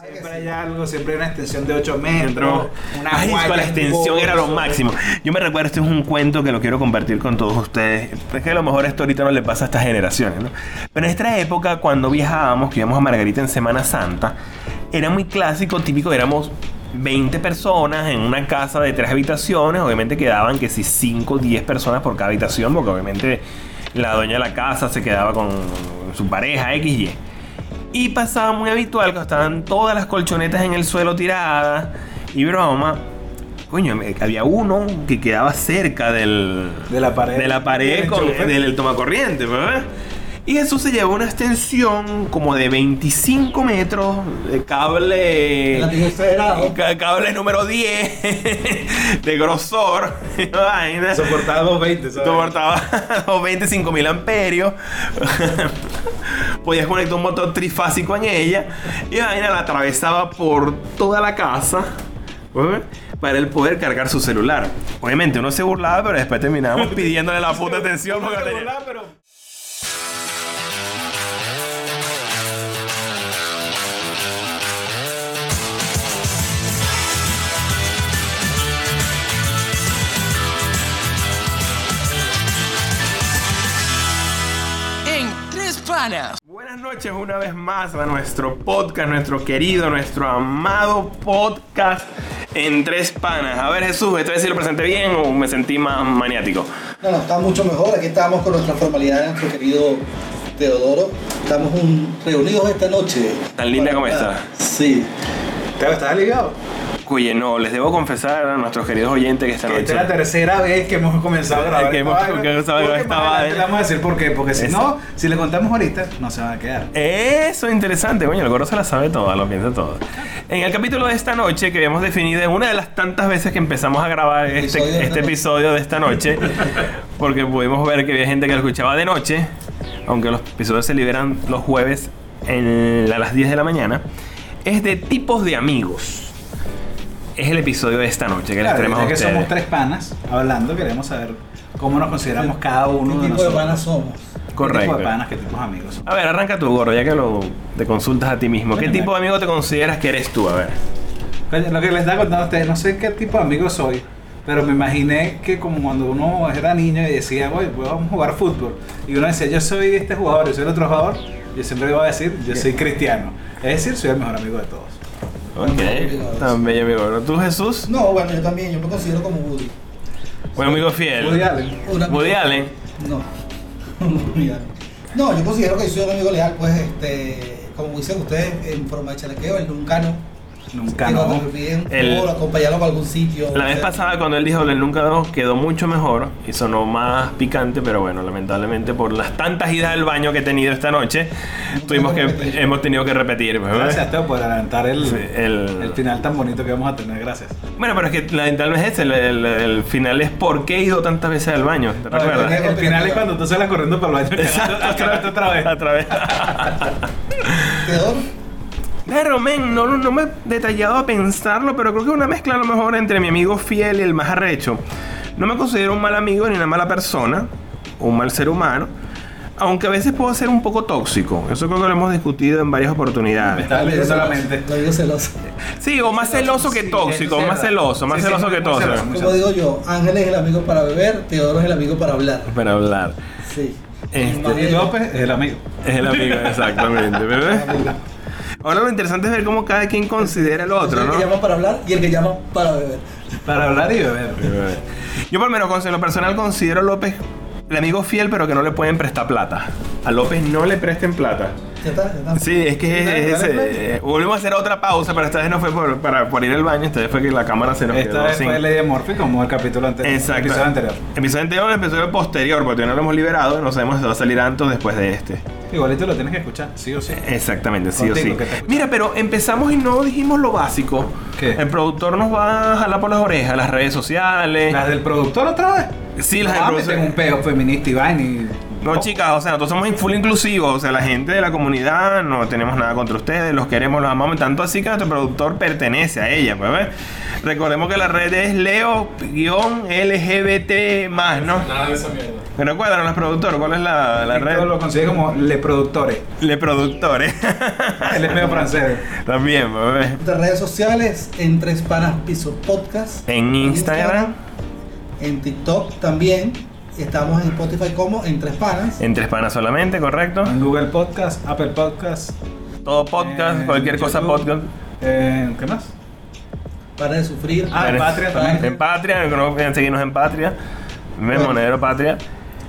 Siempre hay algo, siempre hay una extensión de 8 metros. Una Ay, guaya, con la extensión era lo máximo. Yo me recuerdo, este es un cuento que lo quiero compartir con todos ustedes. Es que a lo mejor esto ahorita no le pasa a estas generaciones, ¿no? Pero en esta época, cuando viajábamos, que íbamos a Margarita en Semana Santa, era muy clásico, típico, éramos 20 personas en una casa de tres habitaciones. Obviamente quedaban que si 5 o 10 personas por cada habitación, porque obviamente la dueña de la casa se quedaba con su pareja, X, Y. Y pasaba muy habitual que estaban todas las colchonetas en el suelo tiradas y broma. Coño, había uno que quedaba cerca del, De la pared. de la pared Del con, del tomacorriente, ¿verdad? Y Jesús se llevó una extensión como de 25 metros de cable. Ca- Cable número 10 de grosor. vaina. Soportaba 220, ¿sabes? Soportaba 25 mil amperios. Podías conectar un motor trifásico en ella. Y vaina la atravesaba por toda la casa. Para él poder cargar su celular. Obviamente uno se burlaba, pero después terminábamos pidiéndole la puta atención porque tenía- en Buenas noches una vez más a nuestro podcast, nuestro querido, nuestro amado podcast en Tres Panas. A ver Jesús, ¿esta vez si lo presenté bien o me sentí más maniático? No, no, está mucho mejor. Aquí estamos con nuestra formalidad de nuestro querido Teodoro. Estamos un- reunidos esta noche. Tan linda como está. Sí. ¿Te estás ligado? Oye, no, les debo confesar a nuestros queridos oyentes que esta Que noche... esta es la tercera vez que hemos comenzado a grabar. Que hemos comenzado a grabar esta vaina. vamos a decir por qué. Porque si Eso. no, si le contamos ahorita, no se van a quedar. Eso es interesante, coño, el gordo se la sabe toda, lo piensa todo. En el capítulo de esta noche que habíamos definido, una de las tantas veces que empezamos a grabar este, Episodio de este esta episodio de esta noche, porque pudimos ver que había gente que lo escuchaba de noche, aunque los episodios se liberan los jueves en- a las 10 de la mañana, es de tipos de amigos. Es el episodio de esta noche que les Claro, tenemos a ya que ustedes. somos tres panas hablando, queremos saber cómo nos consideramos cada uno ¿Qué de tipo de nosotros. panas somos? ¿Qué Correcto. tipo de panas, qué tipos de amigos? A ver, arranca tú, gordo, ya que lo, te consultas a ti mismo. ¿Qué tipo de amigo te consideras que eres tú? A ver. Coño, Lo que les estaba contando a ustedes, no sé qué tipo de amigo soy, pero me imaginé que como cuando uno era niño y decía, oye, pues vamos a jugar fútbol, y uno decía, yo soy este jugador, yo soy el otro jugador, yo siempre iba a decir, yo soy cristiano. Es decir, soy el mejor amigo de todos. Ok, tan bello amigo. gordo. ¿Tú, Jesús? No, bueno, yo también, yo me considero como Woody. Buen amigo fiel. Woody Allen. Un amigo- Woody Allen. No. Woody Allen. No, yo considero que soy un amigo leal, pues, este, como dicen ustedes, en forma de chalequeo, el nunca no. Nunca no. El- por acompañarlo a algún sitio. La vez sea, pasada cuando él dijo el nunca no quedó mucho mejor y sonó más picante, pero bueno, lamentablemente por las tantas idas al baño que he tenido esta noche, tuvimos que hemos tenido que repetir. ¿verdad? Gracias, Teo, por adelantar el, Sí, el- el final tan bonito que vamos a tener. Gracias. Bueno, pero es que lamentablemente es ese, el, el- el final es por qué he ido tantas veces al baño, ¿te No, el, recuerdas? el final es cuando tú sales corriendo para el baño. otra vez, otra vez. Otra vez. Pero, men, no, no me he detallado a pensarlo, pero creo que es una mezcla a lo mejor entre mi amigo fiel y el más arrecho. No me considero un mal amigo ni una mala persona, o un mal ser humano, aunque a veces puedo ser un poco tóxico. Eso creo que lo hemos discutido en varias oportunidades. estaba leyendo la mente. Lo digo celoso. Sí, o más celoso que Sí, tóxico, sí más celoso, más Sí, sí, celoso muy que tóxico. Como digo yo, Ángel es el amigo para beber, Teodoro es el amigo para hablar. Para hablar. Sí. Este, López es el amigo. Es el amigo, exactamente, ¿verdad? Ahora lo interesante es ver cómo cada quien considera el otro, el ¿no? que llama para hablar y el que llama para beber. Para hablar y beber. Yo por lo menos en lo personal considero a López el amigo fiel, pero que no le pueden prestar plata. A López no le presten plata. ¿Ya está? ¿Ya está? Sí, es que es, eh, volvimos a hacer otra pausa, pero esta vez no fue por, para, por ir al baño, esta vez fue que la cámara se nos Esta quedó vez sin. fue Lady como el capítulo anterior. Exacto. El episodio anterior. Episodio anterior, el episodio posterior, porque todavía no lo hemos liberado, no sabemos si va a salir antes o después de este. Igualito lo tienes que escuchar, sí o sí. Exactamente, sí o sí. Mira, pero empezamos y no dijimos lo básico. ¿Qué? El productor nos va a jalar por las orejas, las redes sociales. ¿Las del productor otra vez? Sí, las del en un peo feminista y vaina y No, chicas, o sea, nosotros somos full inclusivos. O sea, la gente de la comunidad no tenemos nada contra ustedes, los queremos, los amamos. Tanto así que nuestro productor pertenece a ella, pues, ¿ves? Recordemos que la red es Leo-LGBT, más, ¿no? Nada de esa mierda. ¿Me recuerdan los productores? ¿Cuál es la, la red? lo consigue como Le Productores. Le productores. Él es medio francés. También, pues, ¿ves? Nuestras redes sociales, en Tres Panas Piso Podcast. En Instagram, En TikTok también. Estamos en Spotify como En Tres Panas. en Tres Panas solamente, ¿correcto? En Google Podcast, Apple Podcast. Todo podcast, eh, cualquier cosa podcast. eh, ¿Qué más? Para de sufrir. Ah, en Patria también. En Patria, no pueden seguirnos en Patria. Bueno. Monedero Patria.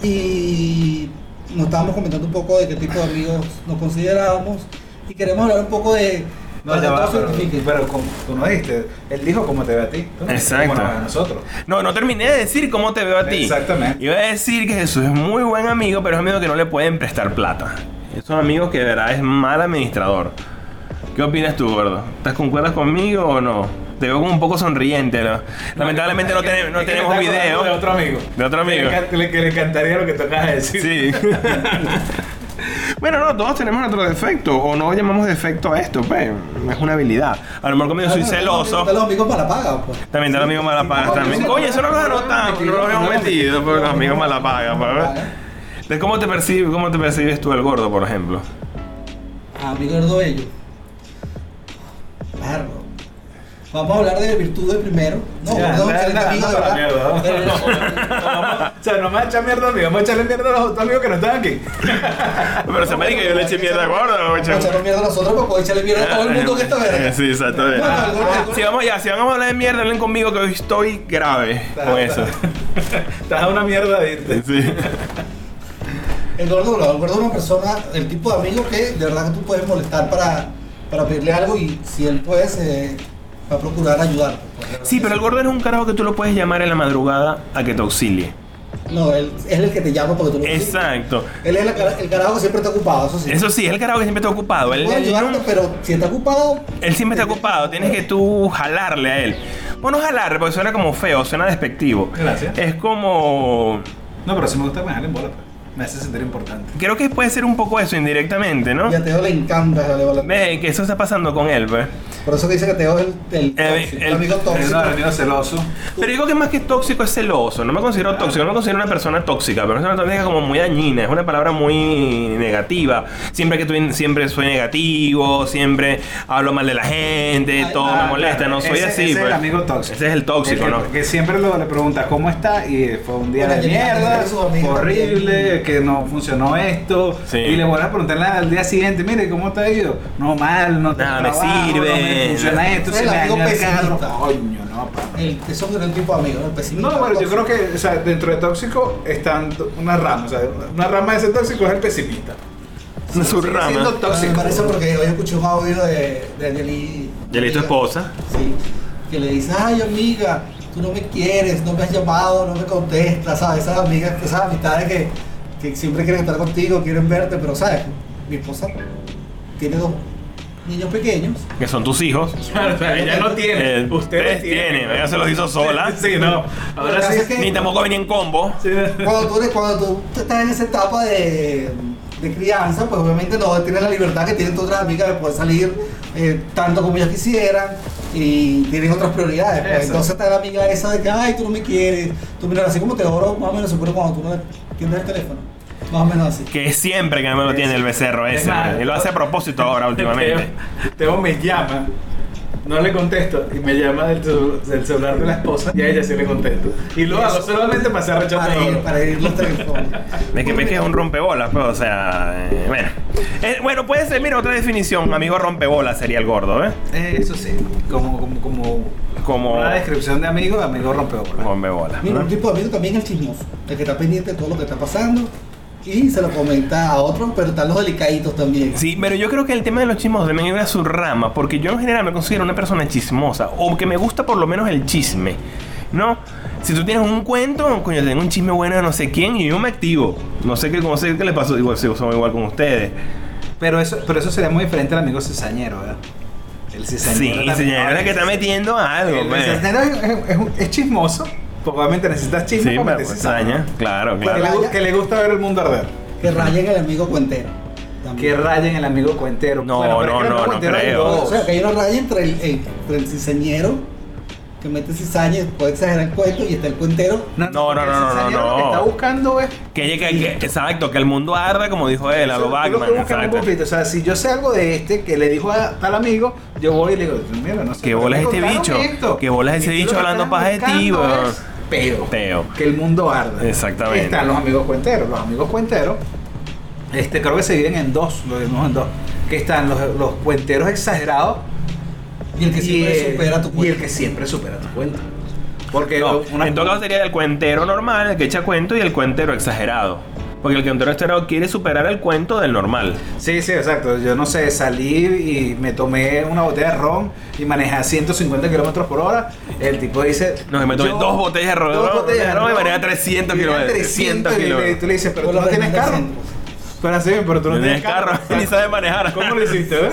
Y nos estábamos comentando un poco de qué tipo de amigos nos considerábamos. Y queremos hablar un poco de. No, va, todos pero, como tú no dijiste, él dijo cómo te ve a ti. Tú no Exacto. cómo nos ve a nosotros. No, no terminé de decir cómo te veo a ti. Exactamente. Iba a decir que Jesús es muy buen amigo, pero es amigo que no le pueden prestar plata. Son amigos que de verdad es mal administrador. ¿Qué opinas tú, gordo? ¿Estás concuerdas conmigo o no? Te veo como un poco sonriente. ¿no? Lamentablemente no, tenemos, no video. De otro amigo. De otro amigo. Que le, que le encantaría lo que de decir. Sí. bueno, no, todos tenemos nuestro defecto. O no llamamos defecto a esto, pues. Es una habilidad. A lo mejor como yo soy celoso. De los amigos para paga, pues. También de los amigos malapagas también. Coño, eso no lo anotamos, no lo habíamos metido, pero los amigos malapagas, pues. ¿cómo te percibes, cómo te percibes tú el gordo, por ejemplo? Amigo de ellos. Claro. Vamos a hablar de virtudes primero. No, Ya, perdón, anda, que eres anda, amigo de anda para la verdad. mierda, O sea, no me va a echar mierda a mí, vamos a echarle mierda a los otros amigos que no están aquí. Pero se me dice que yo le eché mierda al gordo, no Vamos a echarle mierda a nosotros, pero puedo echarle mierda a todo el mundo que está verga. Sí, exacto. El gordo- Si vamos ya, si vamos a hablar de mierda, hablen conmigo que hoy estoy grave con eso. Estás a una mierda de irte. Sí. El gordo, no, el gordo es una persona, el tipo de amigo que de verdad que tú puedes molestar para, para pedirle algo y si él puede, se va a procurar ayudar. Sí, pero el gordo es un carajo que tú lo puedes llamar en la madrugada a que te auxilie. No, él es el que te llama porque tú lo Exacto. Él es el, cara- el carajo que siempre está ocupado, eso sí. Eso sí, es el carajo que siempre está ocupado. Él, puede él ayudarte, no- pero si está ocupado, él siempre está ocupado. Tienes que tú jalarle a él. Bueno, jalarle porque suena como feo, suena despectivo. Gracias. Es como... No, pero sí me gusta que me jalen bola, pues. Me hace sentir importante. Creo que puede ser un poco eso indirectamente, ¿no? y a Teo le encanta bola. Ve que eso está pasando con él, pues. Por eso que dice que Teo es el, el, Eh, tóxico, el- el amigo tóxico. un amigo celoso. Pero digo que más que tóxico es celoso. No me considero tóxico, no me considero una persona tóxica, pero es una persona como muy dañina, es una palabra muy negativa. Siempre que estoy, siempre soy negativo, siempre hablo mal de la gente, todo Ah, me molesta, claro. no soy Ese- así. ese es pues. el amigo tóxico. Ese es el tóxico, El que, ¿no? que siempre lo, le pregunta cómo está y fue un día Bueno, de mierda, horrible, que no funcionó esto. Sí. Y le vuelves a preguntarle al día siguiente, mire, ¿cómo te ha ido? No, mal, no te Nada, me sirve. No me funciona esto, Es se me. Coño, no, pa. El, eso es el tipo de amigo, ¿no? el pesimista. No, bueno, yo creo que, o sea, dentro de tóxico están una rama, o sea, una rama de ese tóxico es el pesimista. Su rama. siendo Me tóxico. parece porque hoy escuché un audio de, de. Yeli, tu esposa. Sí. Que le dice, ay amiga, tú no me quieres, no me has llamado, no me contestas, ¿sabes? Esas amigas, esas amistades que, que siempre quieren estar contigo, quieren verte, pero ¿sabes? Mi esposa tiene dos niños pequeños. Que son tus hijos. Claro, o sea, ella no tiene, Eh, ustedes tienen. Ella se los hizo sola. Sí, no. Ahora sí. es que- Ni tampoco venía en combo. sí. Cuando tú, eres- cuando tú estás en esa etapa de, de crianza, pues obviamente no tienes la libertad que tienen tus otras amigas de poder salir eh, tanto como ellas quisieran y tienen otras prioridades. pues. Entonces está la amiga esa de que, ay, tú no me quieres, tú mira, así como te oro, más o menos seguro cuando tú no tienes el teléfono. Más o menos así. Que es siempre que no me lo tiene el becerro Es ese. más, Y lo hace a propósito ahora últimamente. Teo, Teo me llama, no le contesto y me llama del, celu- del celular de la esposa y a ella sí le contesto. Y lo hago solamente para hacer rechazar Para ir, para ir los teléfonos. Es que, es que es un rompebolas, pues, o sea, eh, bueno. Eh, bueno, puede ser, mira, otra definición, amigo rompebolas sería el gordo, ¿eh? Eso sí, como, como, como Como una descripción de amigo, amigo rompebolas. rompebolas. Mira, ¿no? un tipo de amigo también es el chismoso, el que está pendiente de todo lo que está pasando y se lo comenta a otros, pero están los delicaditos también. Sí, pero yo creo que el tema de los chismos también es una subrama, porque yo en general me considero una persona chismosa, o que me gusta por lo menos el chisme, ¿no? Si tú tienes un cuento, coño, tengo un chisme bueno de no sé quién y yo me activo. No sé qué, no sé qué le pasó, igual si somos igual con ustedes. Pero eso, pero eso sería muy diferente al amigo cizañero, ¿verdad? El Sí, cizañero. también- señor, es que está metiendo algo, El pues. cizañero es, es- es un- es chismoso, porque obviamente necesitas chisme Sí, para pero meter cizaña. claro, Que claro. le, que le gusta ver el mundo arder. que rayen el amigo cuentero. También. Que rayen el amigo cuentero. No, no, no, no creo. O sea, que hay una raya entre el, entre el cizañero, que mete cizaña y puede exagerar el cuento, y está el cuentero. No, no, no, no, no, Lo que está buscando es. Que, llegue- que- exacto, que el mundo arda, como dijo él, a lo Batman. O sea, si yo sé algo de este que le dijo a tal amigo, yo voy y le digo, mira, no sé. ¿Qué bolas este bicho? esto. ¿Qué bolas ese bicho hablando paja de ti, buscando weón? es Peo. Peo. Que el mundo arda. Exactamente. Están los amigos cuenteros. Los amigos cuenteros, este, creo que se dividen en dos. Lo divimos en dos. Que están los, los cuenteros exagerados Y el que siempre el- supera tu y cuento. el que siempre supera tu cuento. Porque No, una- en todo caso sería el cuentero normal, el que echa cuento, y el cuentero exagerado. Porque el cuentero exagerado quiere superar el cuento del normal. Sí, sí, exacto. Yo no sé, salí y me tomé una botella de ron y manejé a 150 kilómetros por hora. El tipo dice. No, me tomé dos botellas de ron, dos botellas de ron, y manejé a 300 y venía kilómetros, 300 kilómetros. Y tú le dices, pero tú no tienes carro. Pero así, pero tú no tienes tienes carro, ni sabes manejar. ¿Cómo lo hiciste?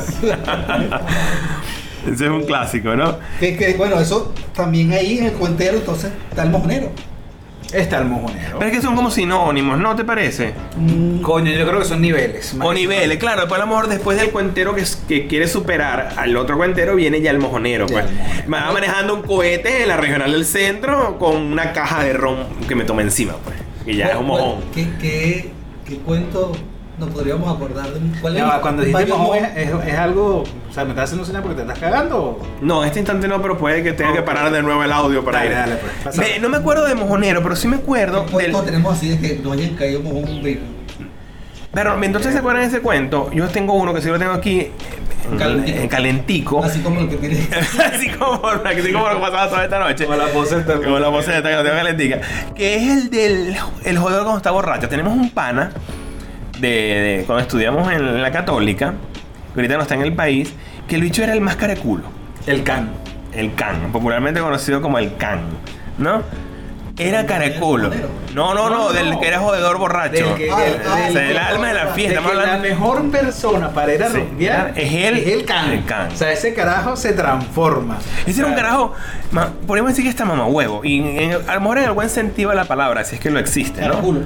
Ese es un clásico, ¿no? Que, que, bueno, eso también ahí en el cuentero, entonces está el mojonero. Está el mojonero. Pero es que son como sinónimos, ¿no te parece? Mm, Coño, yo creo que son niveles. O niveles, claro, después a lo mejor después del cuentero que, que quiere superar al otro cuentero viene ya el mojonero, Ya pues. el mojonero. Va manejando un cohete en la regional del centro con una caja de ron que me toma encima, pues. Y ya es un ¿cuál- mojón. ¿Qué, qué, qué cuento nos podríamos acordar de un- cuál es el cuando dijiste es, es algo. O sea, me estás haciendo señal porque te estás cagando. No, en este instante no, pero puede que tenga que Ok. parar de nuevo el audio para Dale, ir. dale, pues, no me acuerdo de mojonero, pero sí me acuerdo ¿Qué cuento del... tenemos así de que no hayan caído mojón un brillo? Pero entonces se acuerdan de ese cuento, yo tengo uno que sí lo tengo aquí en- Calentico. en calentico. Así como el que tiene. así como, así como lo que pasaba toda esta noche. Como la poseta. Como la poseta que lo tengo calentica. Que es el del el jodedor cuando está borracho. Tenemos un pana de, de- cuando estudiamos en la católica, ahorita no está en el país, que el bicho era el más careculo. El can. El can, popularmente conocido como el can, ¿no? Era careculo. No, no, no, No, del no. que era jodedor borracho. Del que- Ah, del- del- O sea, el alma de la de fiesta. que Estamos la hablando mejor persona para ir a Sí, rumbear es él, es el can. el can. O sea, ese carajo se transforma. Ese era un carajo, ma- podríamos decir que está mamahuevo. Y en- a lo mejor en el buen sentido de la palabra, si es que lo existe, ¿no? Careculo.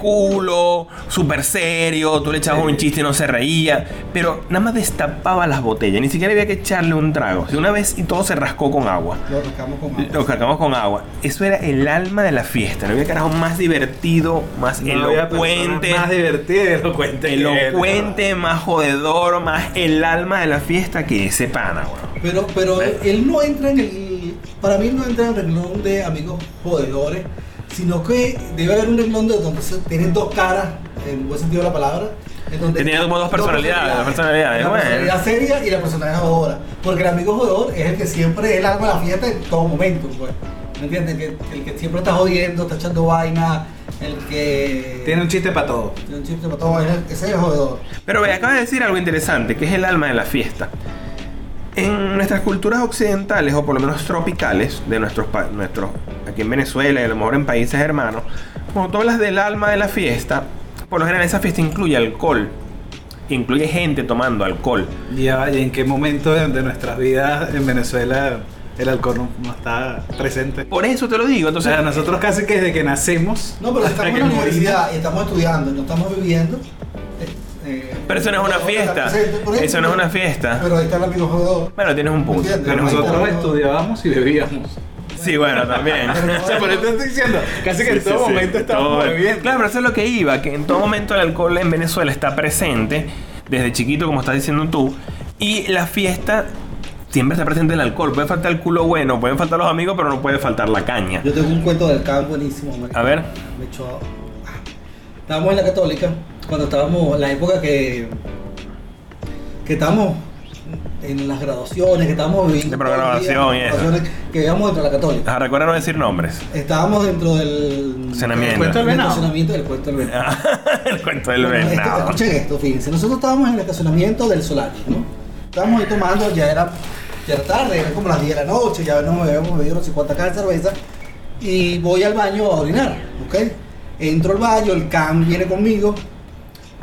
Careculo, súper serio, tú le echabas un chiste y no se reía. Pero nada más destapaba las botellas, ni siquiera había que echarle un trago. Si una vez y todo se rascó con agua. Lo rascamos con agua. Lo cargamos con agua. Eso era el alma de la fiesta. No había carajo más divertido, más no elocuente. Más divertida y elocuente. que él. Elocuente, más jodedor, más el alma de la fiesta que ese pana, weón. Pero, pero él no entra en el. Para mí no entra en el renglón de amigos jodedores, sino que debe haber un renglón de donde tienen dos caras, en buen sentido de la palabra. en donde- Tenía como dos personalidades, dos personalidades, La bueno. personalidad seria y la personalidad jodedora. Porque el amigo jodedor es el que siempre es el alma de la fiesta en todo momento, pues. ¿Me entiendes? Que, el que siempre está jodiendo, está echando vaina, el que. Tiene un chiste para todo. tiene un chiste para todo, ese es el jodedor. Pero ve, acaba de decir algo interesante, que es el alma de la fiesta. En nuestras culturas occidentales, o por lo menos tropicales, de nuestros, nuestros aquí en Venezuela y a lo mejor en países hermanos, cuando tú hablas del alma de la fiesta, por lo general esa fiesta incluye alcohol, incluye gente tomando alcohol. Y ya, ¿y en qué momento de, de nuestras vidas en Venezuela el alcohol no, no está presente? Por eso te lo digo, O entonces... sea, nosotros casi que desde que nacemos. No, pero estamos en la universidad y estamos estudiando, no estamos viviendo. eh, eh, Pero eso no es una fiesta. por Eso no es una fiesta. Pero ahí está el amigo jodedor. Bueno, tienes un punto. Un Nosotros. Pero- estudiábamos y bebíamos. Sí, bueno, también. O sea, por eso te estoy diciendo, casi que en Sí, todo sí, sí. momento estamos Todo- bebiendo. Claro, pero eso es lo que iba, que en todo momento el alcohol en Venezuela está presente, desde chiquito, como estás diciendo tú, y la fiesta siempre está presente el alcohol. Puede faltar el culo bueno, pueden faltar los amigos, pero no puede faltar la caña. Yo tengo un cuento del campo buenísimo. marico. A ver. Me echó. Estábamos en la católica, cuando estábamos, en la época que. que estábamos en las graduaciones, que estábamos viviendo. De programación y eso. Que vivíamos dentro de la católica. Ah, recuerda no decir nombres. Estábamos dentro del. Estacionamiento. del Cuento del venado. estacionamiento del cuento del venado. el cuento del Bueno, esto- venado. escuchen esto, fíjense. Nosotros estábamos en el estacionamiento del Solaris, ¿no? Estábamos ahí tomando, ya era, ya era tarde, eran como las 10 de la noche, ya nos habíamos bebido no sé cuántas cajas de cerveza. Y voy al baño a orinar, ¿ok? Entro al baño, el can viene conmigo.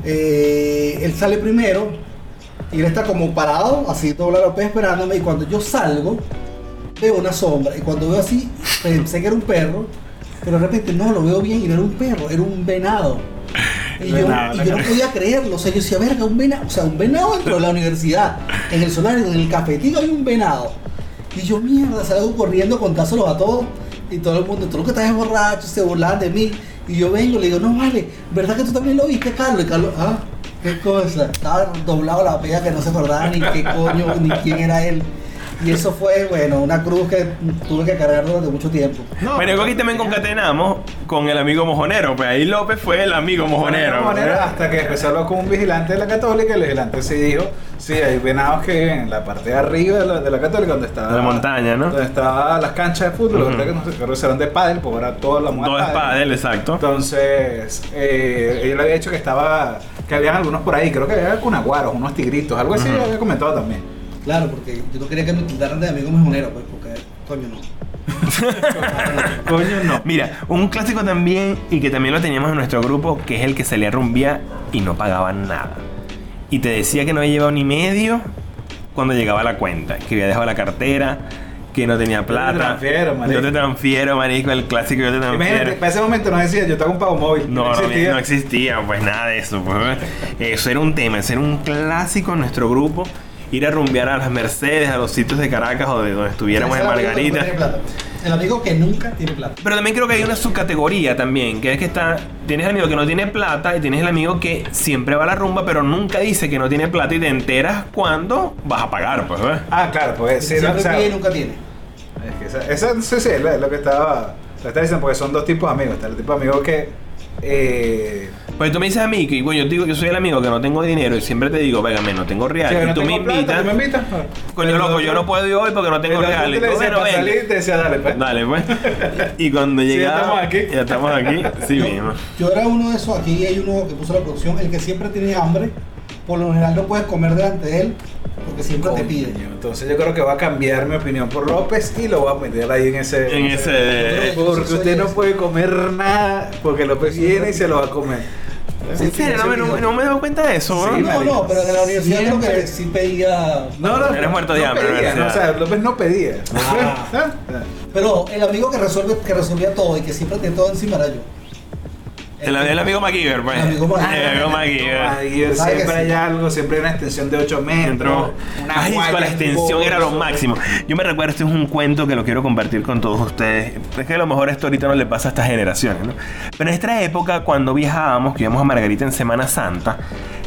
eh, él sale primero y él está como parado, así todo la ropa esperándome. Y cuando yo salgo, veo una sombra. Y cuando veo así, pensé que era un perro, pero de repente no, lo veo bien y no era un perro, era un venado. Y yo, Venado, y la yo no podía creerlo. O sea, yo decía, verga, un venado. O sea, un venado dentro de la universidad. En el sonario, en el cafetín hay un venado. Y yo, mierda, salgo corriendo a contárselos a todos. Y todo el mundo, tú lo que estás es borracho, se burlaban de mí. Y yo vengo le digo, no vale, ¿verdad que tú también lo viste, Carlos? Y Carlos, ah, qué cosa. Estaba doblado la pega que no se acordaba ni qué coño, ni quién era él. Y eso fue, bueno, una cruz que tuve que cargar durante mucho tiempo. No, bueno, aquí también concatenamos con el amigo mojonero. Pues ahí López fue el amigo mojonero. ¿verdad? hasta que empezó a hablar con un vigilante de la católica, el vigilante sí dijo, sí, hay venados que viven en la parte de arriba de la, de la católica, donde estaba De la montaña, ¿no? Donde estaban las canchas de fútbol, Ujú. lo que no sé, creo que eran de pádel, porque ahora toda la moda Dos es pádel. exacto. Entonces, eh, ella le había dicho que estaba, que habían algunos por ahí, creo que había cunaguaros, unos tigritos, algo así Ujú. había comentado también. Claro, porque yo no quería que me tildaran de amigo mejonero, pues, porque, coño, no. Coño, no. Mira, un clásico también y que también lo teníamos en nuestro grupo, que es el que salía a rumbear y no pagaban nada. Y te decía que no había llevado ni medio cuando llegaba la cuenta, que había dejado la cartera, que no tenía plata. transfiero, marico. Yo te transfiero, marico, el clásico yo te Imagínate, transfiero. para ese momento nos decía, yo te hago un pago móvil. No, no, existía. no existía, pues nada de eso. pues. Eso era un tema, eso era un clásico en nuestro grupo. Ir a rumbear a las Mercedes, a los sitios de Caracas o de donde estuviéramos en Ese amigo que nunca Margarita. tiene plata. El amigo que nunca tiene plata. Pero también creo que hay una subcategoría también, que es que está, tienes el amigo que no tiene plata y tienes el amigo que siempre va a la rumba, pero nunca dice que no tiene plata y te enteras cuando vas a pagar, pues, ¿ves? Ah, claro, pues sí, Siempre o sea, pide y nunca tiene. Es que esa, esa sí, sí, es lo, que estaba, lo estaba diciendo, porque son dos tipos de amigos. Está el tipo de amigo que. Eh, Pues tú me dices a mí que, bueno, yo digo que soy el amigo que no tengo dinero y siempre te digo, végame, no tengo real. sí, y no tú me invitas. ¿tú me invitas? Coño, loco, yo no puedo ir hoy porque no tengo Pero real. Y para ven. salir, te decía, dale, pues. Dale, pues. Y cuando Sí, ya llegaba. estamos aquí. Ya estamos aquí. Sí yo, mismo. yo era uno de esos, aquí hay uno que puso la producción, el que siempre tiene hambre, por lo general no puedes comer delante de él, porque siempre te pide. Coño, Entonces yo creo que va a cambiar mi opinión por López y lo voy a meter ahí en ese. En ese. Porque usted no puede comer nada porque López viene y se lo va a comer. Sí, ¿En serio? No me, no, me- no me he dado cuenta de eso, Sí, ¿no? No, no, pero en la universidad creo que sí pedía. No, no, Eres muerto de hambre, pedía, ¿verdad? no, o sea, López no pedía. Ah. ¿Ah? Pero el amigo que resuelve, que resolvía todo y que siempre tenía todo encima era yo. El, el amigo MacGyver, pues. El amigo MacGyver. El amigo MacGyver. Ahí ¿Sabe que siempre hay sí? algo, siempre hay una extensión de 8 metros. Una Ay, con la extensión era lo máximo. Yo me recuerdo, este es un cuento que lo quiero compartir con todos ustedes. Es que a lo mejor esto ahorita no le pasa a estas generaciones, ¿no? Pero en nuestra época, cuando viajábamos, que íbamos a Margarita en Semana Santa,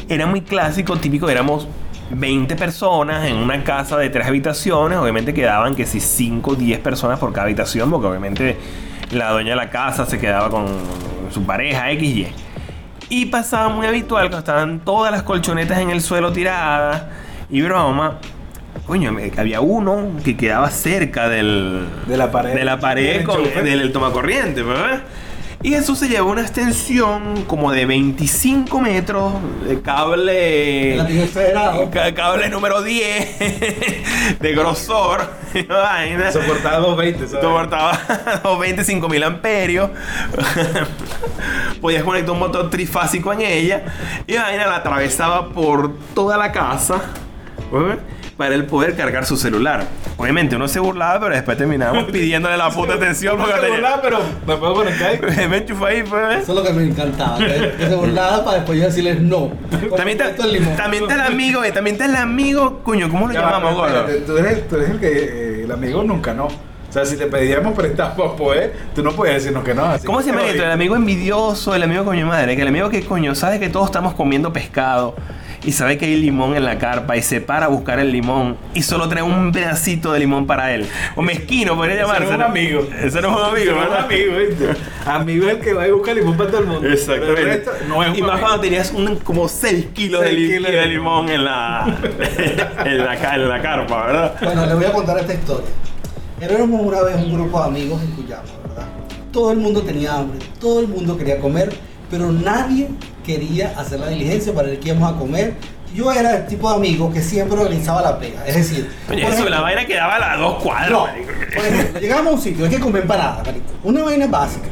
era muy clásico, típico, éramos 20 personas en una casa de tres habitaciones. Obviamente quedaban que si 5 o 10 personas por cada habitación, porque obviamente la dueña de la casa se quedaba con su pareja XY. Y pasaba muy habitual cuando estaban todas las colchonetas en el suelo tiradas y broma. Coño, había uno que quedaba cerca del, De la pared. de la pared Del con, enchufe. del tomacorriente, ¿verdad? Y eso se llevó una extensión como de 25 metros de cable. Ca- Cable número 10 de grosor. vaina. Soportaba 220, ¿sabes? Soportaba 25 mil amperios. Podías conectar un motor trifásico en ella. Y la vaina la atravesaba por toda la casa. Para él poder cargar su celular. Obviamente uno se burlaba, pero después terminábamos pidiéndole la puta atención porque No se tenía. burlaba, pero me puedo conectar. Me enchufa ahí, pues. Eso es lo que me encantaba. Que, que se burlaba para después yo decirles no. También está, también está el amigo, eh, también está el amigo, coño, ¿cómo lo Ya llamamos, gordo? Tú eres, tú eres el que eh, el amigo nunca no. O sea, si te pedíamos prestamos, pues, tú no puedes decirnos que no. así ¿Cómo que se llama esto? El amigo envidioso, el amigo coño madre, que el amigo que coño sabe que todos estamos comiendo pescado y sabe que hay limón en la carpa y se para a buscar el limón y solo trae un pedacito de limón para él. O mezquino, podría Ese no llamarse. es un amigo. Ese no es un amigo, Ese no es un amigo, ¿viste? Amigo es el que va y busca limón para todo el mundo. Exactamente. Pero el resto no es un y más amigo. cuando tenías un, como 6 kilos de, Seis li- kilos de de limón en la, en, la, ca- en la carpa, ¿verdad? Bueno, les voy a contar esta historia. Éramos una vez un grupo de amigos en Cuyama, ¿verdad? Todo el mundo tenía hambre, todo el mundo quería comer, pero nadie quería hacer la diligencia para ver qué íbamos a comer. Yo era el tipo de amigo que siempre organizaba la pega. Es decir, por eso, ejemplo, la vaina quedaba a las dos cuadras, no, marico. por ejemplo, llegamos a un sitio, hay que comer empanada, marico. Una vaina básica.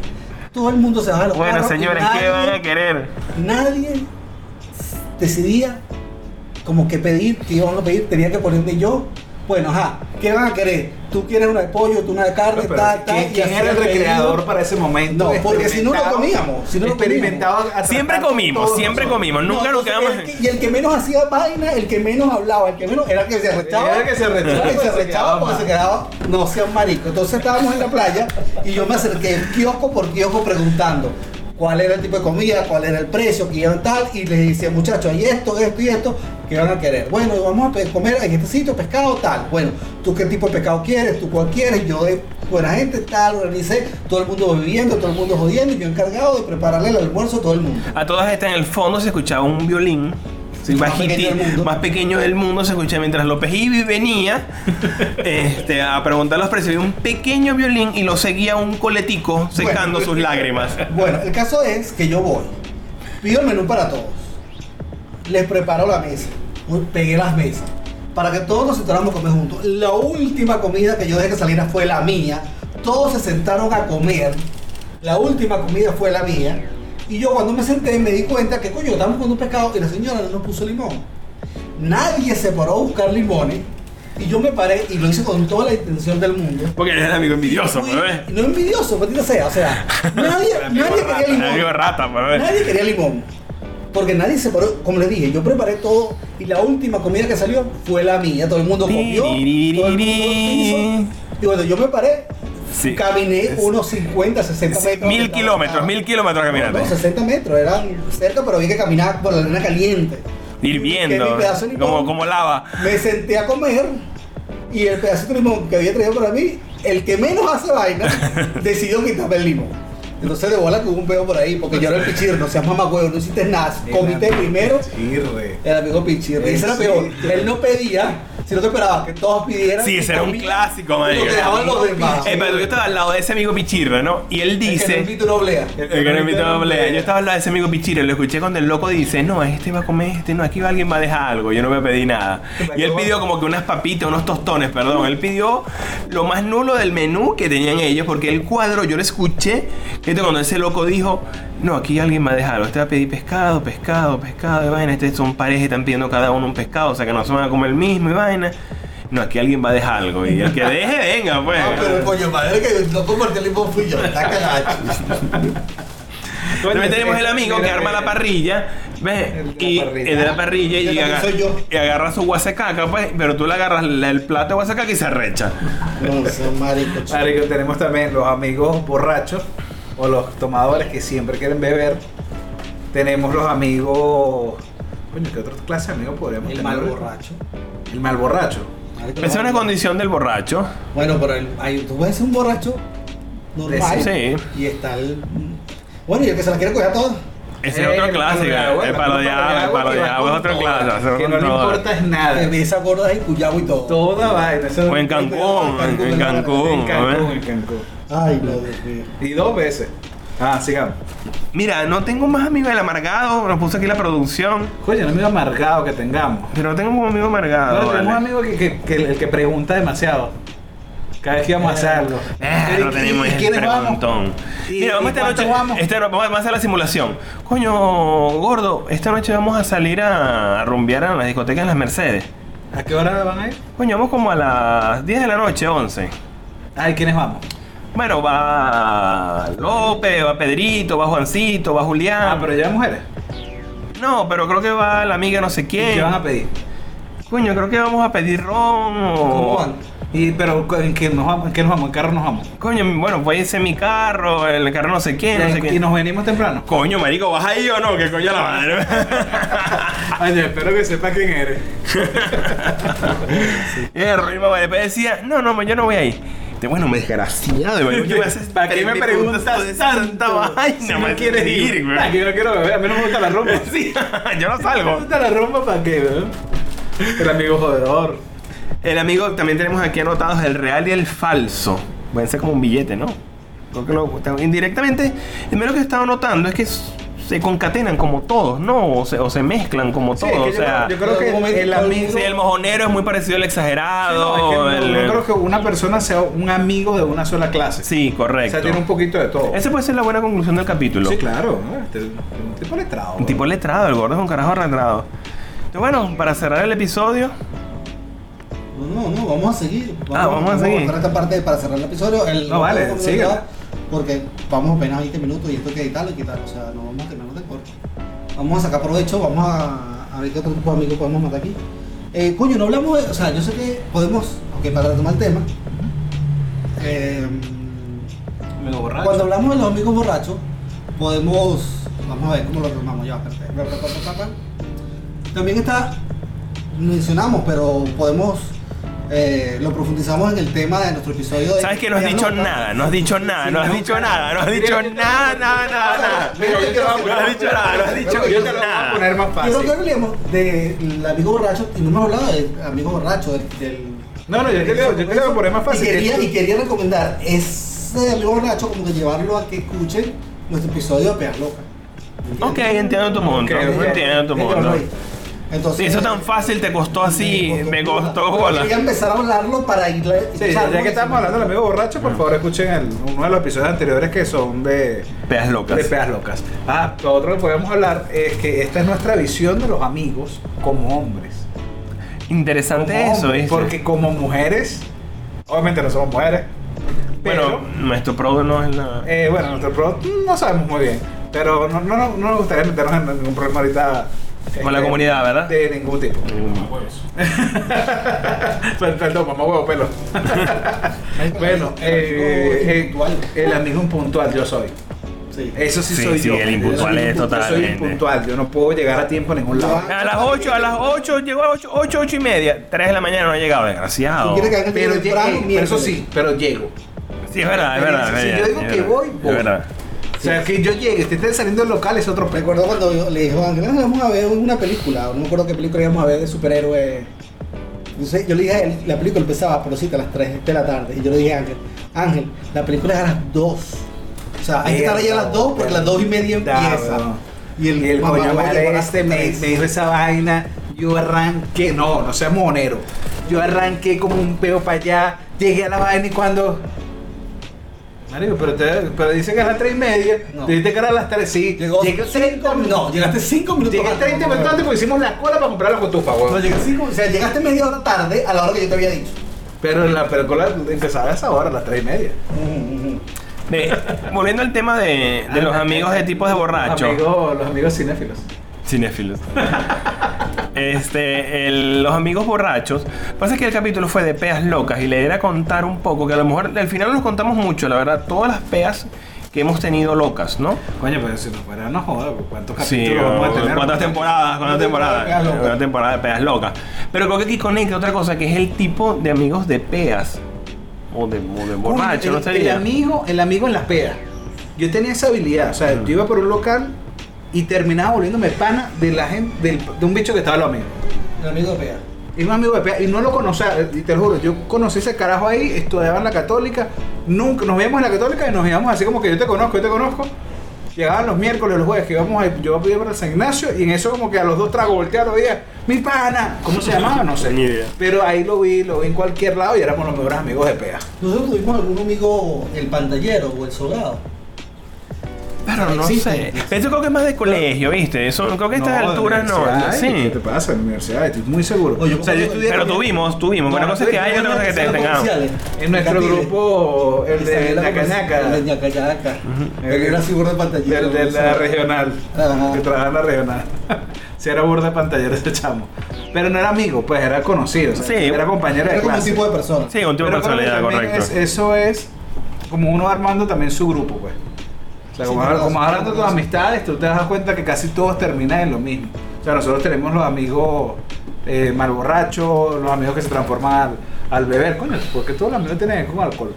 Todo el mundo se baja de los Bueno, señores, ¿qué van a querer? nadie decidía como que pedir, que iban a pedir, tenía que ponerme yo Bueno, ajá, ¿qué van a querer? Tú quieres una de pollo, tú una de carne, Pero, tal, tal. ¿quién, y quién así era el recreador para ese momento? No, porque si no lo comíamos, si no lo Siempre comimos, siempre nosotros. comimos. No, Nunca nos quedamos. el que- y el que menos hacía vaina, el que menos hablaba, el que menos era el que se arrechaba. Era el que se el que porque se porque se quedaba, no sean marico. Entonces estábamos en la playa y yo me acerqué kiosco por kiosco preguntando cuál era el tipo de comida, cuál era el precio, que iban tal, y les decía, muchachos, hay esto, esto y esto, que van a querer. Bueno, vamos a comer en este sitio pescado tal. Bueno, tú qué tipo de pescado quieres, tú cuál quieres, yo de buena gente tal, organicé, todo el mundo bebiendo, todo el mundo jodiendo, y yo encargado de prepararle el almuerzo a todo el mundo. A todas estas en el fondo se escuchaba un violín. Sí, más pequeño del mundo. más pequeño del mundo se escuchaba mientras López Ibi venía este, a preguntar los precios. Un pequeño violín y lo seguía un coletico secando Bueno. sus lágrimas. Bueno, el caso es que yo voy, pido el menú para todos, les preparo la mesa, pegué las mesas, para que todos nos sentáramos a comer juntos. La última comida que yo dejé que saliera fue la mía, todos se sentaron a comer, la última comida fue la mía, y yo cuando me senté me di cuenta que coño, estamos con un pescado y la señora no nos puso limón. Nadie se paró a buscar limones. Y yo me paré y lo hice con toda la intención del mundo. Porque eres el amigo envidioso, Fui- pues, ¿ves? No envidioso, maldita sea. O sea, nadie, nadie rata, quería limón. amigo rata, pues. Nadie quería limón. Porque nadie se paró, como les dije, yo preparé todo y la última comida que salió fue la mía. Todo el mundo comió. todo el mundo hizo. Y bueno, yo me paré, Sí. caminé unos 50, 60 Sí, metros. mil kilómetros, mil kilómetros No, caminando. 60 metros, eran cerca, pero había que caminar por la arena caliente. Hirviendo, pedazo como, como lava. Me senté a comer y el pedacito de limón que había traído para mí, el que menos hace vaina, decidió quitarme el limón. Entonces de bola que hubo un peo por ahí, porque yo era el pichirro, no seas mamá huevo, no hiciste nada. Comiste primero Irre. el amigo pichirro. Y ese era peor. Él no pedía, si no te esperaba que todos pidieran. Sí, ese era un clásico, marico. Lo que dejaban los demás. Eh, pero yo estaba al lado de ese amigo Pichirra, ¿no? Y él El que no dice. oblea. El que no Oblea. Yo estaba al lado de ese amigo Pichirra y lo escuché cuando el loco dice, no, este va a comer, este no, aquí va alguien va a dejar algo, yo no a pedir nada. Y él pidió como que unas papitas, unos tostones, perdón. Él pidió lo más nulo del menú que tenían ellos, porque el cuadro, yo lo escuché, este cuando ese loco dijo, no, aquí alguien va a dejar este va a pedir pescado, pescado, pescado, y vaina, este son parejas y están pidiendo cada uno un pescado, o sea que no se van a comer el mismo y vaina. No, aquí alguien va a dejar algo. Y el que deje, venga, pues. Ah, pero coño, madre, que no compartió el limón fui yo. Está cagacho. También tenemos el amigo que arma la parrilla, ¿ves? Y el de la parrilla y, agarra, y agarra su guasecaca, pues, pero tú le agarras la- el plato de guasecaca y se arrecha. No, sé, marico. chico. Marico, tenemos también los amigos borrachos o los tomadores que siempre quieren beber. Tenemos los amigos. Coño, ¿qué otra clase de amigos podríamos El tener? mal borracho. El mal borracho. Esa es una condición del borracho. Bueno, pero el, hay, tú puedes ser un borracho normal. Sí. Y está el. Bueno, y el que se la quiere coger a todas. Ese es Eh, otro el clásico. palo de agua, El palo de agua, el palo de agua es otro clásico. Que no le importa es nada. Esa gorda en Cuyabo y todo. Toda vaina. O en Cancún, en, Cancún. En ¿no Cancún, en Cancún. Ay, no, Dios mío. Y dos veces. Ah, sigamos. Mira, no tengo más amigos del amargado. Nos puso aquí la producción. Coño, un amigo amargado que tengamos. Pero no tengo un amigo amargado. Bueno, tenemos un amigo que, que, que el que pregunta demasiado. Cada vez que vamos a hacer algo. Eh, no ¿Y- tenemos y quiénes vamos? ¿Y- Mira, vamos y esta noche. vamos? esta vamos a hacer la simulación. Coño, gordo, esta noche vamos a salir a, a rumbear a las discotecas en las Mercedes. ¿A qué hora van a ir? Coño, vamos como a las 10 de la noche, 11. Ay, ¿quiénes vamos? Bueno, va López, va Pedrito, va Juancito, va Julián. Ah, pero ya mujeres. No, pero creo que va la amiga no sé ¿Y quién. ¿Qué van a pedir? Coño, creo que vamos a pedir ron o... ¿Cómo van? Y, pero ¿en qué nos vamos? ¿En qué nos vamos? ¿En carro nos vamos? Coño, bueno, puede ser mi carro, el carro no sé quién, no sé y quién. nos venimos temprano. Coño, marico, ¿vas ahí o no? Que coño la madre. Ay, espero que sepa quién eres. Error, y mamá después decía, no, no, yo no voy ahí. Bueno, me desgraciado. Yo voy a hacer ¿Para qué me preguntas tanta vaina? Si me no quieres ir, güey. Ah, que yo no quiero beber. A mí no me gusta la rumba. Sí, yo no ¿Me salgo. gusta la rumba para qué, weón? El amigo jodedor. El amigo, también tenemos aquí anotados el real y el falso. Pueden ser como un billete, ¿no? Creo que lo, indirectamente, el menos que estaba notando es que se concatenan como todos, ¿no? O se, o se mezclan como Sí, todos. es que o sea, yo, creo, yo que el momento amigo. sí, el mojonero es muy parecido al exagerado. Sí, no, es que no, el- yo creo que una persona sea un amigo de una sola clase. Sí, O correcto. sea, tiene un poquito de todo. Esa puede ser la buena conclusión del capítulo. Sí, claro. ¿no? Este, un tipo letrado. Un tipo letrado, el gordo es un carajo letrado. Entonces, bueno, para cerrar el episodio, No, no, vamos a seguir. Ah, vamos a seguir. cortar esta parte para cerrar el episodio. El, No, vale, vamos a continuar Porque vamos apenas 20 minutos y esto hay que editarlo y quitarlo. O sea, no vamos a terminar de corto. Vamos a sacar provecho, vamos a, a ver qué otro tipo de amigos podemos matar aquí. Eh, coño, no hablamos de. O sea, yo sé que podemos. Ok, para retomar el tema. eh, cuando hablamos de los amigos borrachos, podemos. Vamos a ver cómo lo retomamos ya. espérate. También está. Mencionamos, pero podemos. Eh, lo profundizamos en el tema de nuestro episodio de. ¿Sabes que no has dicho nada? No has dicho nada, no has dicho nada, no has dicho nada, nada, nada, nada. Mira, yo te lo voy a No has dicho nada, no has dicho Yo te lo voy a nada. poner más Quiero que fácil. hablemos del amigo borracho, y no hemos hablado del amigo borracho, del. del- No, no, yo te lo yo te lo voy a poner más fácil. Y quería, que tú- y quería recomendar ese amigo borracho, como que llevarlo a que escuchen nuestro episodio de Peas Loca. Ok, entiendo tu ok. entiendo tu ahí. Entonces, Si eso tan fácil te costó así, me costó bola. Quería empezar a hablarlo para ir. Sí, ya, ya que estamos hablando del amigo borracho, por favor escuchen el- uno de los episodios anteriores que son de, Peas locas. de peas locas. Ah, lo otro que podemos hablar es que esta es nuestra visión de los amigos como hombres. Interesante Como eso, hombres, ¿viste? Porque como mujeres, obviamente no somos mujeres. Pero, Bueno, nuestro pro no es la... eh, bueno, nuestro pro no sabemos muy bien. Pero no, no, no, no nos gustaría meternos en ningún problema ahorita. Con la comunidad, ¿verdad? De ningún tipo. Per- Perdón, mamá huevo pelo. bueno, eh, eh, el amigo impuntual yo soy. Sí. Eso sí, Sí, soy sí, yo. el impuntual es impu- Yo soy totalmente. impuntual, yo no puedo llegar a tiempo a ningún lado. A las 8, a las 8, llegó a 8, 8, 8 y media. 3 de la mañana no ha llegado, ¿Tú desgraciado. que Pero, llegué, pero eso sí, pero llego. Sí, es verdad, es verdad. Si yo digo que voy, voy. Es verdad. O sea, que yo llegue, te estés saliendo del local es otro peco. Recuerdo cuando yo le dije Ángel, "Ah, vamos a ver una película, no me acuerdo qué película íbamos a ver de superhéroes. Yo, sé- yo le dije a él, la película empezaba, pero sí, a las 3 de la tarde. Y yo le dije a Ángel, Ángel, la película es a las 2. O sea, hay que estar ahí a las 2 porque a las 2 y media empieza. Y el, y el mamá, coño madre este me, me dijo esa vaina. Yo arranqué, no, no seas monero. Yo arranqué como un peo para allá. Llegué a la vaina y cuando. Marico, pero, te, pero dice que es a las 3 y media. No. Dijiste que era a las 3, sí. Llegó llegué 30 minutos. No, llegaste 5 minutos Llegué antes. 30 minutos antes porque hicimos la cola para comprar la cotufa, No, weón. llegué cinco- o sea, llegaste media hora tarde a la hora que yo te había dicho. Pero la pero cola empezaba a esa hora, a las 3 y media. De- volviendo al tema de, de los amigos de tipos de borracho. Amigos, los amigos cinéfilos. Cinéfilos. Este, el- los amigos borrachos. Pasa que el capítulo fue de peas locas y le era contar un poco, que a lo mejor al final no nos contamos mucho, la verdad, todas las peas que hemos tenido locas, ¿no? Coño, pero si nos fuera, no joda, pues, ¿cuántos Sí, capítulos vamos a tener? ¿cuántas temporadas? ¿Cuántas temporadas? Peas. Una temporada de peas locas. Pero creo que aquí conecta otra cosa, que es el tipo de amigos de peas. O de, o de borracho, no el, sé. el amigo, el amigo en las pedas. Yo tenía esa habilidad, o sea, Mm. yo iba por un local y terminaba volviéndome pana de la gente, del- de un bicho que estaba a lo mío. El amigo de Pea. Y un amigo de peda, y no lo conocía, y te lo juro, yo conocí ese carajo ahí, estudiaba en la católica, nunca, nos veíamos en la católica y nos íbamos así como que yo te conozco, yo te conozco. Llegaban los miércoles, los jueves, que íbamos a, yo iba para San Ignacio y en eso como que a los dos tragos volteaba, lo veía, mi pana, ¿cómo se llamaba? No sé. Ni idea. Pero ahí lo vi, lo vi en cualquier lado y éramos los mejores amigos de peda. Nosotros tuvimos algún amigo, el pantallero o el soldado. Pero no Existe. sé. Eso creo que es más de colegio, ¿viste? Eso creo que a estas alturas no. universidad, ¿Qué Sí. te pasa en la universidad? Estoy muy seguro. Oye, o sea, yo estudié Pero tuvimos, tuvimos. Una No, cosa es que hay, otra cosa que te tengamos. en nuestro grupo, el de Nacañaca, El de Ñacañaca. Él era figura de pantallero. del de la regional, que trabajaba en la regional. Si era burda de pantallero ese chamo. Pero no era amigo, pues era conocido. o sea, Sí. Era compañero de Era como un clase. tipo de persona. Sí, un tipo de personalidad, correcto. es- eso es como uno armando también su grupo, pues. O sea, Sí, como, sí, hablando de tus amistades, tú te das cuenta que casi todos terminan en lo mismo. O sea, nosotros tenemos los amigos eh, mal borrachos, los amigos que se transforman al, al beber. Coño, porque todos los amigos tienen con alcohol.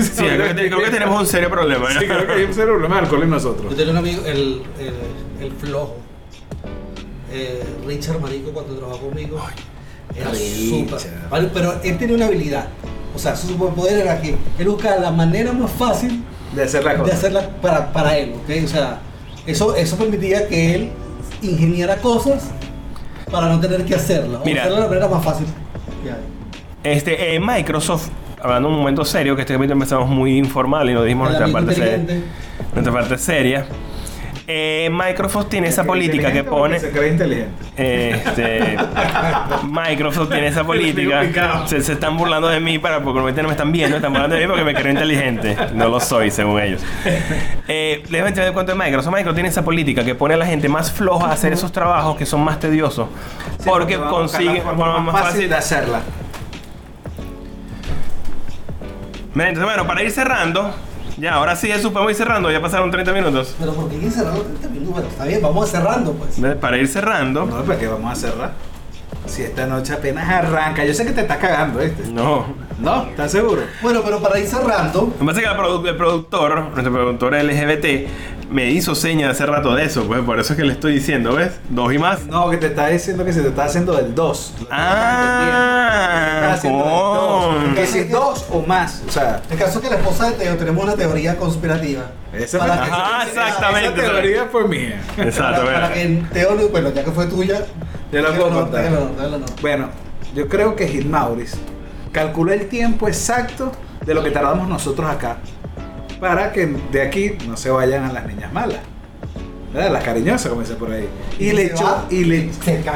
Sí, creo que, creo que tenemos un serio problema. ¿no? Sí, creo que hay un serio problema de alcohol en nosotros. Yo tenía un amigo, el, el, el flojo. Eh, Richard Marico, cuando trabajó conmigo. Era súper. Vale, Pero él tenía una habilidad. O sea, su superpoder era que él buscaba la manera más fácil De hacer la de cosa. hacerla para, para él, ¿ok? O sea, eso, eso permitía que él ingeniara cosas para no tener que hacerla. O Mira. hacerla de la manera más fácil que hay. Este, eh, Microsoft, hablando un momento serio, que este capítulo empezamos muy informal y nos dijimos nuestra parte, seria, nuestra parte seria. Eh, Microsoft tiene esa ¿Se cree política que pone. porque Se cree inteligente. Este, Microsoft tiene esa política. Se, se están burlando de mí para porque no me están viendo, están burlando de mí porque me creo inteligente. No lo soy, según ellos. Eh, les voy a echar el cuento de Microsoft. Microsoft tiene esa política que pone a la gente más floja a hacer esos trabajos que son más tediosos. Sí, porque consiguen la forma más fácil de hacerla. Entonces, bueno, para ir cerrando, ya, ahora sí, eso podemos ir cerrando, ya pasaron 30 minutos. Pero porque hay que cerrar los 30 minutos. Bueno, está bien, vamos cerrando pues. Para ir cerrando, No, ¿para qué vamos a cerrar? Si esta noche apenas arranca. Yo sé que te estás cagando, ¿viste? no. ¿No? ¿Estás seguro? Bueno, pero para ir cerrando, pasa es que el, produ- el productor, nuestro productor LGBT, me hizo seña hace rato de eso, pues por eso es que le estoy diciendo, ¿ves? Dos y más. No, que te está diciendo que se te está haciendo del 2. Ah, con. Que si dos o más. O sea, el caso es que la esposa de Teo tenemos una teoría conspirativa. esa Para que- Ajá, exactamente. Esa teoría fue mía. Exacto, para, para que Teo, no- bueno, ya que fue tuya, Te la puedo no, contar. no, déjalo no. Bueno, yo creo que Gil Maurice calculó el tiempo exacto de lo que tardamos nosotros acá para que de aquí no se vayan a las niñas malas. ¿Verdad? Las cariñosas, como dice por ahí. Y, Y le echó, va, y le,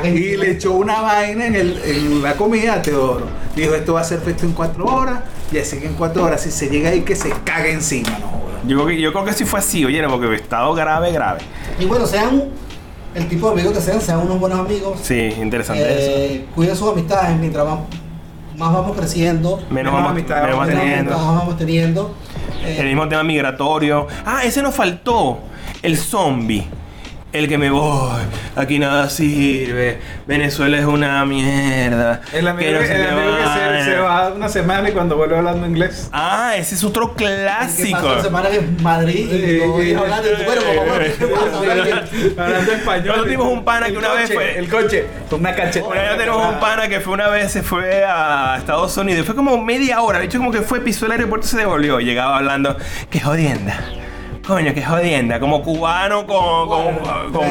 y le echó una vaina en, el, en la comida a Teodoro. Dijo, esto va a ser festo en cuatro horas. Y así que en cuatro horas, si se llega ahí, que se cague encima, no joda. Yo creo, que, yo creo que sí fue así, oye, porque he estado grave, grave. Y bueno, sean el tipo de amigos que sean, sean unos buenos amigos. Sí, interesante eso. Eh, cuiden sus amistades mientras más vamos creciendo. Menos menos vamos, amistad menos vamos teniendo. Más vamos teniendo. El mismo tema migratorio. Ah, ese nos faltó. El zombie. El que me voy. Aquí nada sirve. Venezuela es una mierda. El amigo, que no que, sé el amigo que se, se va una semana y cuando vuelve hablando inglés. Ah, ese es otro el que clásico. la semana en Madrid y hablando de tu. Hablando español. Nosotros tuvimos un pana que El una vez coche, fue- El coche, con una cacheta. Una vez tenemos un pana que fue una vez, se fue a Estados Unidos. Fue como media hora. De hecho, como que fue, pisó el aeropuerto y se devolvió. Llegaba hablando, qué jodienda. Coño, qué jodienda. Como cubano con. con, con-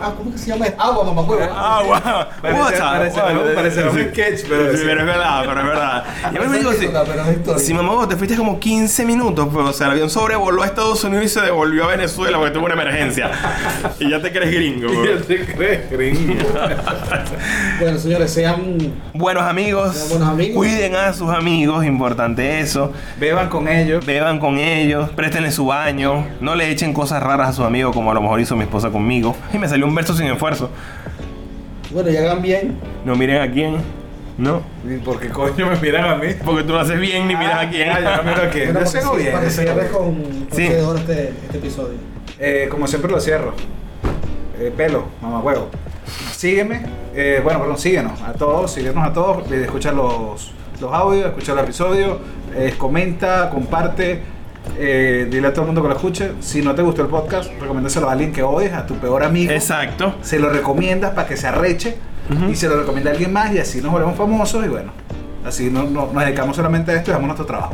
ah, ¿Cómo que se llama? Agua, mamá, huevo. Agua. Parece- Water, parece- parece un sketch, pero Sí, es verdad, pero es verdad. Y yo me digo, si, si mamá, te fuiste como 15 minutos, pues, o sea, el avión sobrevoló a Estados Unidos y se devolvió a Venezuela porque tuvo una emergencia. y ya te crees gringo, Ya te crees, gringo. Bueno, señores, sean Buenos amigos. Sean buenos amigos. Cuiden a sus amigos, importante eso. Beban con ellos. Beban con ellos, préstenle su baño, no le echen cosas raras a sus amigos como a lo mejor hizo mi esposa conmigo. Y me salió un verso sin esfuerzo. Bueno, y hagan bien. No miren a quién, ¿no? ¿Y ¿Por qué coño me miran a mí? Porque tú lo haces bien ni miras a quién. Ah, yo no miro a quién. Bueno, Yo para sigo que- bien. Para que cierres con, con Sí. Este, este episodio. Eh, como siempre lo cierro. Eh, pelo, mamá huevo. Sígueme. eh, bueno, perdón, síguenos a todos, síguenos a todos. eh, Escucha los, los audios, escucha el episodio, eh, comenta, comparte. Eh, dile a todo el mundo que lo escuche. Si no te gustó el podcast, recomiéndaselo a alguien que odies, a tu peor amigo. Exacto. Se lo recomiendas para que se arreche y se lo recomienda a alguien más y así nos volvemos famosos y bueno, así no, no- nos dedicamos solamente a esto y hacemos nuestro trabajo.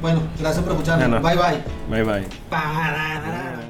Bueno, gracias por escucharnos. Bueno. Bye bye. Bye bye.